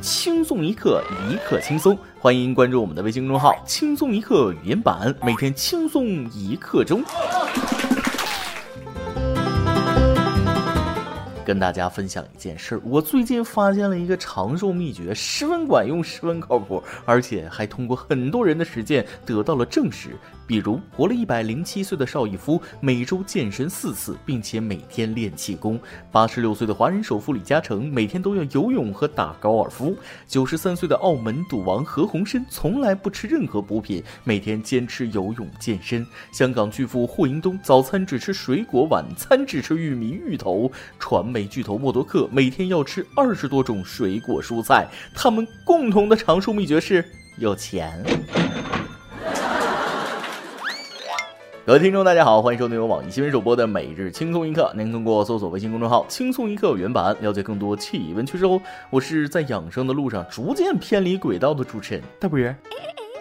轻松一刻，一刻轻松。欢迎关注我们的微信公众号“轻松一刻语音版”，每天轻松一刻钟。跟大家分享一件事儿，我最近发现了一个长寿秘诀，十分管用，十分靠谱，而且还通过很多人的实践得到了证实。比如，活了一百零七岁的邵逸夫，每周健身四次，并且每天练气功；八十六岁的华人首富李嘉诚，每天都要游泳和打高尔夫；九十三岁的澳门赌王何鸿燊，从来不吃任何补品，每天坚持游泳健身；香港巨富霍英东，早餐只吃水果，晚餐只吃玉米、芋头；传媒巨头默多克，每天要吃二十多种水果蔬菜。他们共同的长寿秘诀是有钱。各位听众，大家好，欢迎收听由网易新闻首播的《每日轻松一刻》。您通过搜索微信公众号“轻松一刻”原版了解更多气温趋势哦。我是在养生的路上逐渐偏离轨道的主持人大波儿。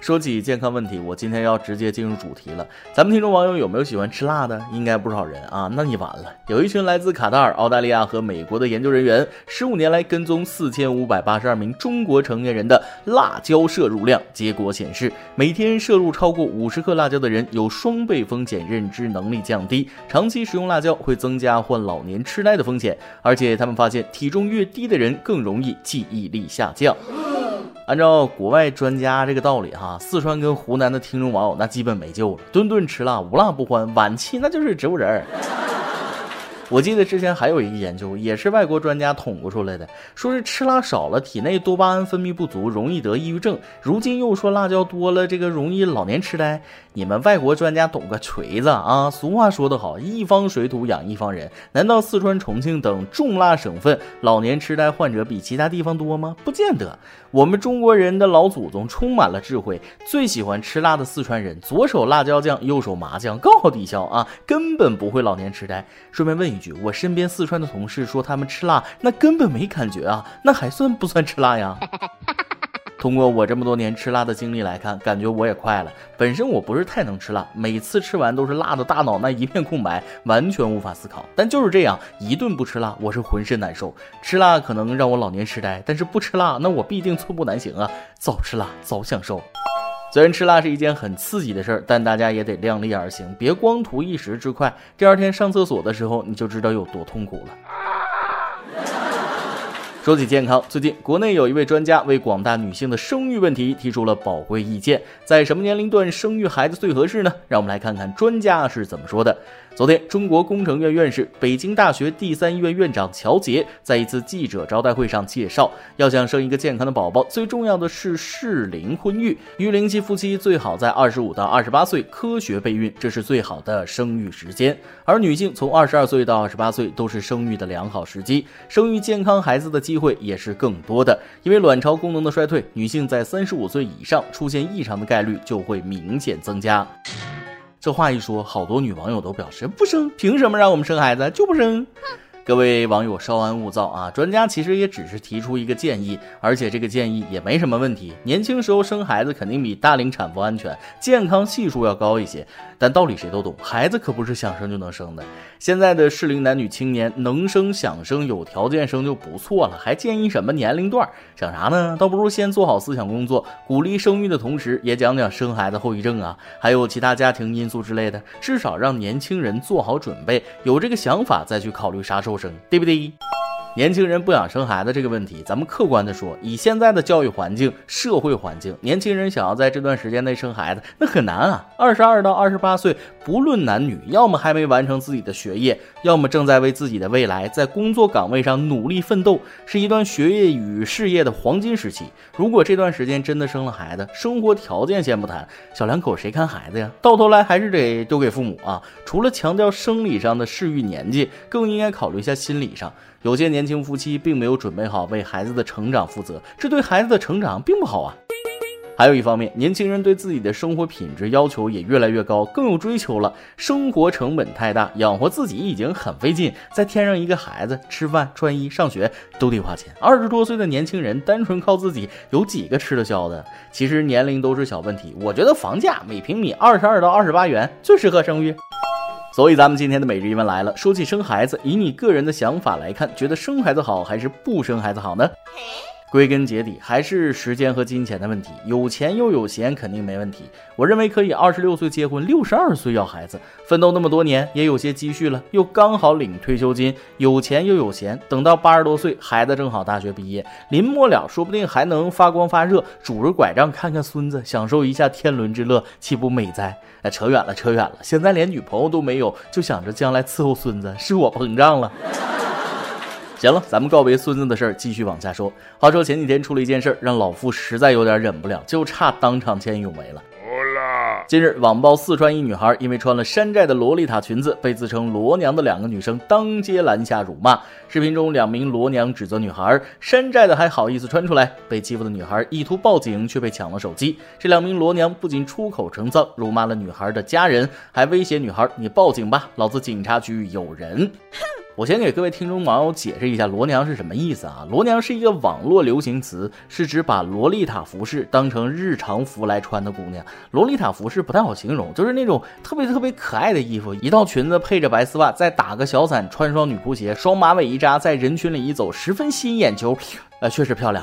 说起健康问题，我今天要直接进入主题了。咱们听众网友有没有喜欢吃辣的？应该不少人啊。那你完了。有一群来自卡塔尔、澳大利亚和美国的研究人员，十五年来跟踪四千五百八十二名中国成年人的辣椒摄入量。结果显示，每天摄入超过五十克辣椒的人，有双倍风险认知能力降低。长期食用辣椒会增加患老年痴呆的风险。而且他们发现，体重越低的人更容易记忆力下降。按照国外专家这个道理哈，四川跟湖南的听众网友那基本没救了，顿顿吃辣，无辣不欢，晚期那就是植物人儿。我记得之前还有一个研究，也是外国专家捅咕出来的，说是吃辣少了，体内多巴胺分泌不足，容易得抑郁症。如今又说辣椒多了，这个容易老年痴呆。你们外国专家懂个锤子啊！俗话说得好，一方水土养一方人。难道四川、重庆等重辣省份老年痴呆患者比其他地方多吗？不见得。我们中国人的老祖宗充满了智慧，最喜欢吃辣的四川人，左手辣椒酱，右手麻酱，高好抵消啊，根本不会老年痴呆。顺便问一，我身边四川的同事说他们吃辣，那根本没感觉啊，那还算不算吃辣呀？通过我这么多年吃辣的经历来看，感觉我也快了。本身我不是太能吃辣，每次吃完都是辣的大脑那一片空白，完全无法思考。但就是这样，一顿不吃辣，我是浑身难受。吃辣可能让我老年痴呆，但是不吃辣，那我必定寸步难行啊！早吃辣，早享受。虽然吃辣是一件很刺激的事儿，但大家也得量力而行，别光图一时之快，第二天上厕所的时候你就知道有多痛苦了。说起健康，最近国内有一位专家为广大女性的生育问题提出了宝贵意见。在什么年龄段生育孩子最合适呢？让我们来看看专家是怎么说的。昨天，中国工程院院士、北京大学第三医院院长乔杰在一次记者招待会上介绍，要想生一个健康的宝宝，最重要的是适龄婚育。育龄期夫妻最好在二十五到二十八岁科学备孕，这是最好的生育时间。而女性从二十二岁到二十八岁都是生育的良好时机，生育健康孩子的机会也是更多的。因为卵巢功能的衰退，女性在三十五岁以上出现异常的概率就会明显增加。这话一说，好多女网友都表示不生，凭什么让我们生孩子就不生？各位网友稍安勿躁啊！专家其实也只是提出一个建议，而且这个建议也没什么问题。年轻时候生孩子肯定比大龄产妇安全，健康系数要高一些。但道理谁都懂，孩子可不是想生就能生的。现在的适龄男女青年能生想生，有条件生就不错了，还建议什么年龄段？想啥呢？倒不如先做好思想工作，鼓励生育的同时，也讲讲生孩子后遗症啊，还有其他家庭因素之类的，至少让年轻人做好准备，有这个想法再去考虑啥时候生，对不对？年轻人不想生孩子这个问题，咱们客观的说，以现在的教育环境、社会环境，年轻人想要在这段时间内生孩子，那很难啊。二十二到二十八岁，不论男女，要么还没完成自己的学业，要么正在为自己的未来在工作岗位上努力奋斗，是一段学业与事业的黄金时期。如果这段时间真的生了孩子，生活条件先不谈，小两口谁看孩子呀？到头来还是得丢给父母啊。除了强调生理上的适育年纪，更应该考虑一下心理上。有些年轻夫妻并没有准备好为孩子的成长负责，这对孩子的成长并不好啊。还有一方面，年轻人对自己的生活品质要求也越来越高，更有追求了。生活成本太大，养活自己已经很费劲，再添上一个孩子，吃饭、穿衣、上学都得花钱。二十多岁的年轻人单纯靠自己，有几个吃得消的？其实年龄都是小问题。我觉得房价每平米二十二到二十八元最适合生育。所以咱们今天的每日一问来了，说起生孩子，以你个人的想法来看，觉得生孩子好还是不生孩子好呢？归根结底还是时间和金钱的问题。有钱又有闲肯定没问题。我认为可以二十六岁结婚，六十二岁要孩子，奋斗那么多年也有些积蓄了，又刚好领退休金，有钱又有闲。等到八十多岁，孩子正好大学毕业，临末了说不定还能发光发热，拄着拐杖看看孙子，享受一下天伦之乐，岂不美哉？哎，扯远了，扯远了。现在连女朋友都没有，就想着将来伺候孙子，是我膨胀了。行了，咱们告别孙子的事儿，继续往下说。话说前几天出了一件事儿，让老夫实在有点忍不了，就差当场见义勇为了。近日，网曝四川一女孩因为穿了山寨的洛丽塔裙子，被自称罗娘的两个女生当街拦下辱骂。视频中，两名罗娘指责女孩山寨的还好意思穿出来，被欺负的女孩意图报警，却被抢了手机。这两名罗娘不仅出口成脏，辱骂了女孩的家人，还威胁女孩：“你报警吧，老子警察局有人。”我先给各位听众网友解释一下“罗娘”是什么意思啊？“罗娘”是一个网络流行词，是指把洛丽塔服饰当成日常服来穿的姑娘。洛丽塔服饰不太好形容，就是那种特别特别可爱的衣服，一套裙子配着白丝袜，再打个小伞，穿双女仆鞋，双马尾一扎，在人群里一走，十分吸引眼球，呃，确实漂亮。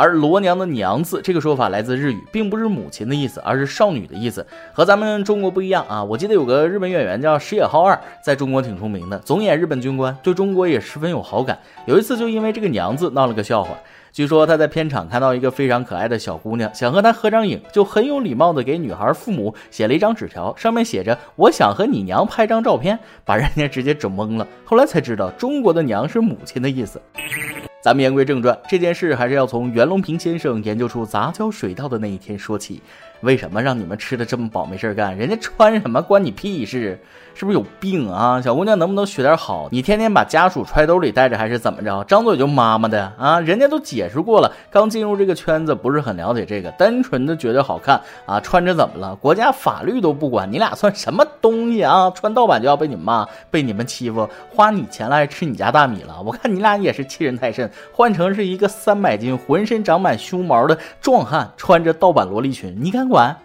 而罗娘的娘字这个说法来自日语，并不是母亲的意思，而是少女的意思，和咱们中国不一样啊！我记得有个日本演员叫石野浩二，在中国挺出名的，总演日本军官，对中国也十分有好感。有一次就因为这个娘字闹了个笑话。据说他在片场看到一个非常可爱的小姑娘，想和她合张影，就很有礼貌的给女孩父母写了一张纸条，上面写着“我想和你娘拍张照片”，把人家直接整懵了。后来才知道，中国的娘是母亲的意思。咱们言归正传，这件事还是要从袁隆平先生研究出杂交水稻的那一天说起。为什么让你们吃的这么饱没事干？人家穿什么关你屁事？是不是有病啊？小姑娘能不能学点好？你天天把家属揣兜里带着还是怎么着？张嘴就妈妈的啊？人家都解释过了，刚进入这个圈子不是很了解这个，单纯的觉得好看啊，穿着怎么了？国家法律都不管，你俩算什么东西啊？穿盗版就要被你骂，被你们欺负，花你钱来吃你家大米了？我看你俩也是欺人太甚。换成是一个三百斤、浑身长满胸毛的壮汉，穿着盗版萝莉裙，你敢？管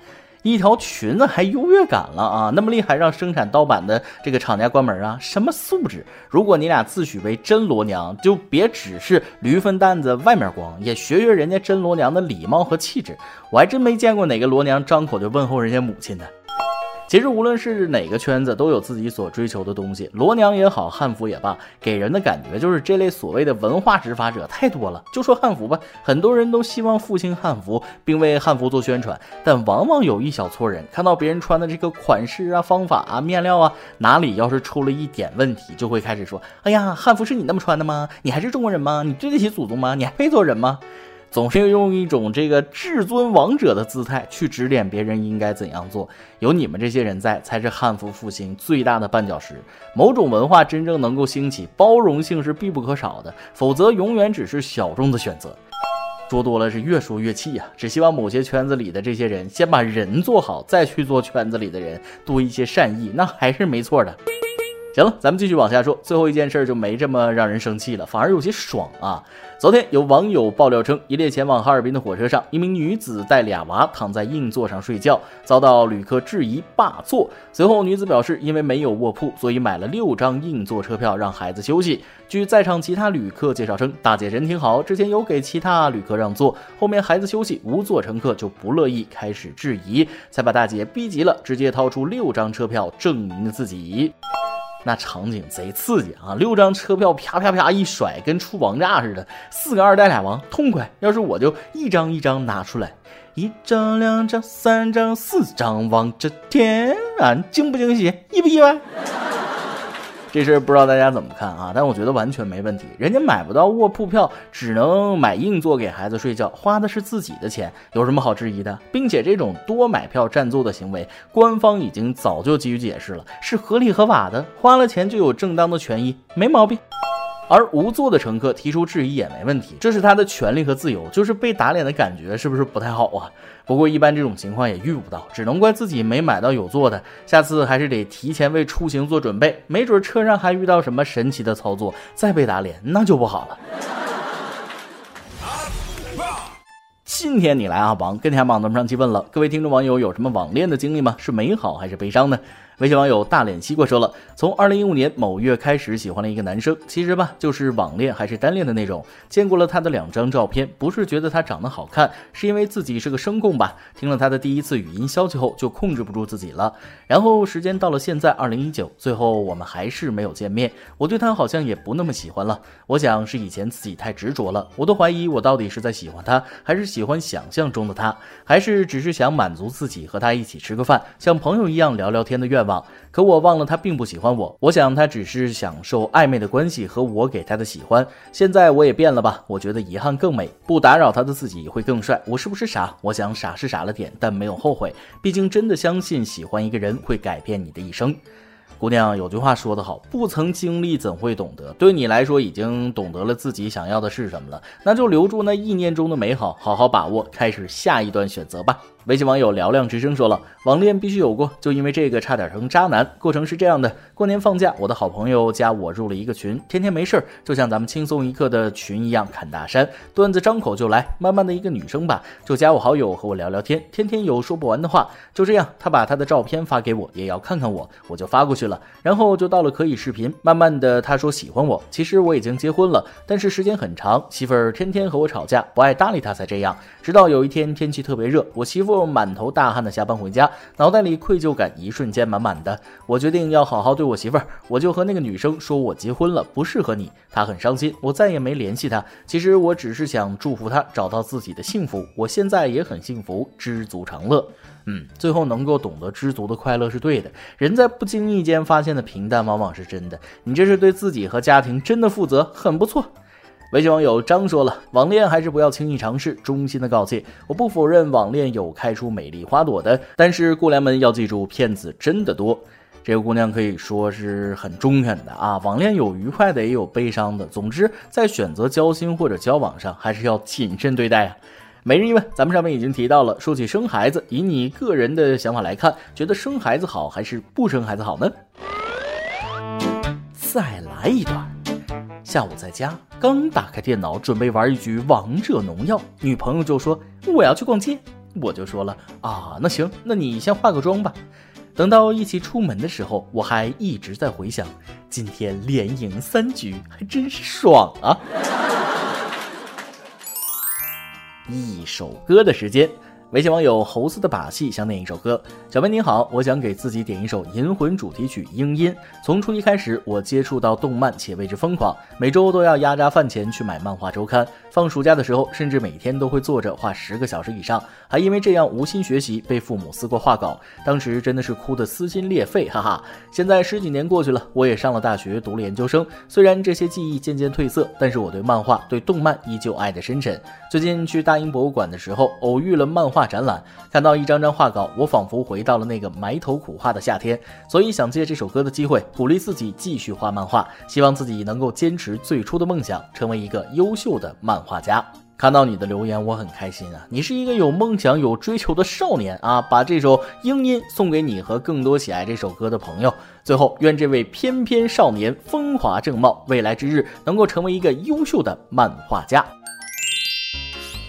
一条裙子还优越感了啊？那么厉害，让生产盗版的这个厂家关门啊？什么素质？如果你俩自诩为真罗娘，就别只是驴粪蛋子外面光，也学学人家真罗娘的礼貌和气质。我还真没见过哪个罗娘张口就问候人家母亲的。其实无论是哪个圈子，都有自己所追求的东西。罗娘也好，汉服也罢，给人的感觉就是这类所谓的文化执法者太多了。就说汉服吧，很多人都希望复兴汉服，并为汉服做宣传，但往往有一小撮人看到别人穿的这个款式啊、方法啊、面料啊，哪里要是出了一点问题，就会开始说：“哎呀，汉服是你那么穿的吗？你还是中国人吗？你对得起祖宗吗？你还配做人吗？”总是用一种这个至尊王者的姿态去指点别人应该怎样做。有你们这些人在，才是汉服复兴最大的绊脚石。某种文化真正能够兴起，包容性是必不可少的，否则永远只是小众的选择。说多了是越说越气呀！只希望某些圈子里的这些人先把人做好，再去做圈子里的人，多一些善意，那还是没错的。行了，咱们继续往下说。最后一件事就没这么让人生气了，反而有些爽啊！昨天有网友爆料称，一列前往哈尔滨的火车上，一名女子带俩娃躺在硬座上睡觉，遭到旅客质疑霸座。随后，女子表示，因为没有卧铺，所以买了六张硬座车票让孩子休息。据在场其他旅客介绍称，大姐人挺好，之前有给其他旅客让座，后面孩子休息，无座乘客就不乐意，开始质疑，才把大姐逼急了，直接掏出六张车票证明了自己。那场景贼刺激啊！六张车票啪啪啪一甩，跟出王炸似的。四个二代俩王，痛快！要是我就一张一张拿出来，一张、两张、三张、四张，望着天啊，惊不惊喜？意不意外？这事不知道大家怎么看啊？但我觉得完全没问题。人家买不到卧铺票，只能买硬座给孩子睡觉，花的是自己的钱，有什么好质疑的？并且这种多买票占座的行为，官方已经早就给予解释了，是合理合法的，花了钱就有正当的权益，没毛病。而无座的乘客提出质疑也没问题，这是他的权利和自由。就是被打脸的感觉，是不是不太好啊？不过一般这种情况也遇不到，只能怪自己没买到有座的。下次还是得提前为出行做准备，没准车上还遇到什么神奇的操作，再被打脸那就不好了。今天你来啊，王跟天榜咱们上期问了各位听众网友有什么网恋的经历吗？是美好还是悲伤呢？微信网友大脸西瓜说了，从二零一五年某月开始喜欢了一个男生，其实吧就是网恋还是单恋的那种。见过了他的两张照片，不是觉得他长得好看，是因为自己是个声控吧。听了他的第一次语音消息后，就控制不住自己了。然后时间到了现在二零一九，最后我们还是没有见面。我对他好像也不那么喜欢了。我想是以前自己太执着了，我都怀疑我到底是在喜欢他，还是喜欢想象中的他，还是只是想满足自己和他一起吃个饭，像朋友一样聊聊天的愿望望。可我忘了他并不喜欢我。我想他只是享受暧昧的关系和我给他的喜欢。现在我也变了吧？我觉得遗憾更美，不打扰他的自己会更帅。我是不是傻？我想傻是傻了点，但没有后悔。毕竟真的相信喜欢一个人会改变你的一生。姑娘有句话说得好，不曾经历怎会懂得？对你来说已经懂得了自己想要的是什么了，那就留住那意念中的美好，好好把握，开始下一段选择吧。微信网友嘹亮之声说了，网恋必须有过，就因为这个差点成渣男。过程是这样的：过年放假，我的好朋友加我入了一个群，天天没事儿，就像咱们轻松一刻的群一样侃大山，段子张口就来。慢慢的一个女生吧，就加我好友和我聊聊天，天天有说不完的话。就这样，她把她的照片发给我，也要看看我，我就发过去了。然后就到了可以视频。慢慢的，她说喜欢我，其实我已经结婚了，但是时间很长，媳妇儿天天和我吵架，不爱搭理她才这样。直到有一天天气特别热，我媳妇。满头大汗的下班回家，脑袋里愧疚感一瞬间满满的。我决定要好好对我媳妇儿，我就和那个女生说我结婚了，不适合你。她很伤心，我再也没联系她。其实我只是想祝福她找到自己的幸福。我现在也很幸福，知足常乐。嗯，最后能够懂得知足的快乐是对的。人在不经意间发现的平淡，往往是真的。你这是对自己和家庭真的负责，很不错。微信网友张说了，网恋还是不要轻易尝试，衷心的告诫。我不否认网恋有开出美丽花朵的，但是姑娘们要记住，骗子真的多。这个姑娘可以说是很中肯的啊，网恋有愉快的，也有悲伤的。总之，在选择交心或者交往上，还是要谨慎对待啊。每日一问，咱们上面已经提到了，说起生孩子，以你个人的想法来看，觉得生孩子好还是不生孩子好呢？再来一段。下午在家，刚打开电脑准备玩一局王者荣耀，女朋友就说我要去逛街，我就说了啊，那行，那你先化个妆吧。等到一起出门的时候，我还一直在回想，今天连赢三局还真是爽啊！一首歌的时间。微信网友猴子的把戏想点一首歌，小妹您好，我想给自己点一首《银魂》主题曲《莺音》。从初一开始，我接触到动漫且为之疯狂，每周都要压榨饭钱去买漫画周刊。放暑假的时候，甚至每天都会坐着画十个小时以上，还因为这样无心学习，被父母撕过画稿。当时真的是哭得撕心裂肺，哈哈。现在十几年过去了，我也上了大学，读了研究生。虽然这些记忆渐渐褪色，但是我对漫画、对动漫依旧爱得深沉。最近去大英博物馆的时候，偶遇了漫画。展览看到一张张画稿，我仿佛回到了那个埋头苦画的夏天，所以想借这首歌的机会鼓励自己继续画漫画，希望自己能够坚持最初的梦想，成为一个优秀的漫画家。看到你的留言，我很开心啊！你是一个有梦想、有追求的少年啊！把这首《英音》送给你和更多喜爱这首歌的朋友。最后，愿这位翩翩少年风华正茂，未来之日能够成为一个优秀的漫画家。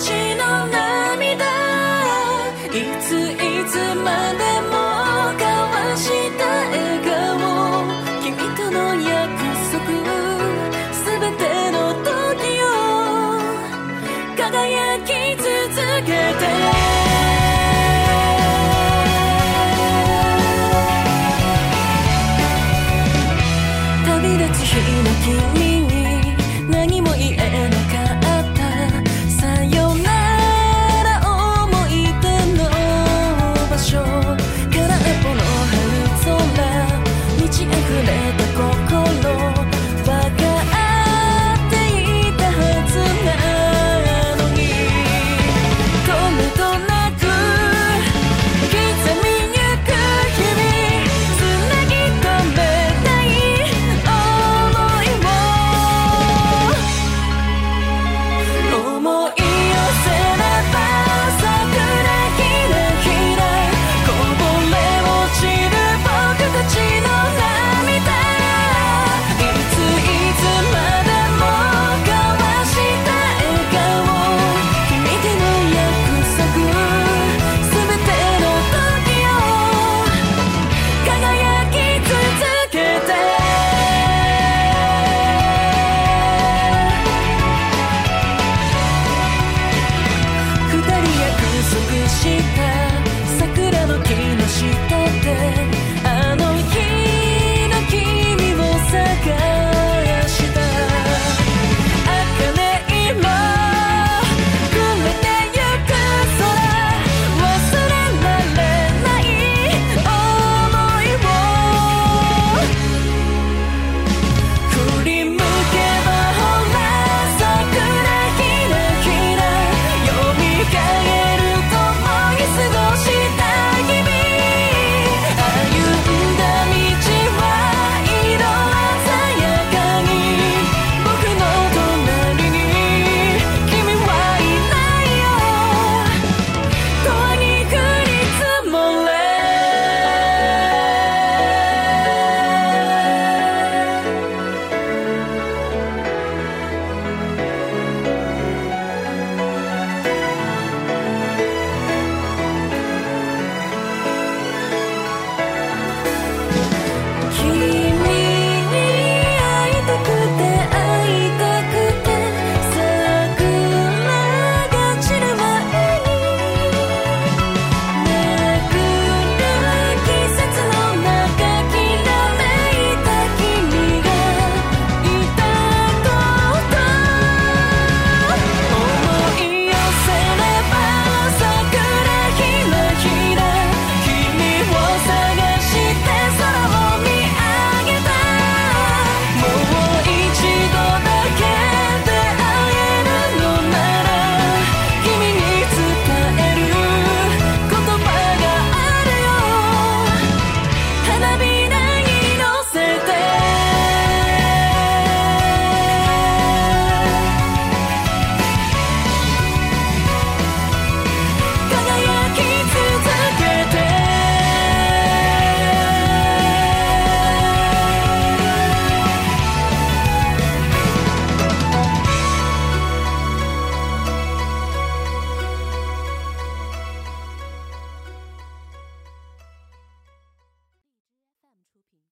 watching.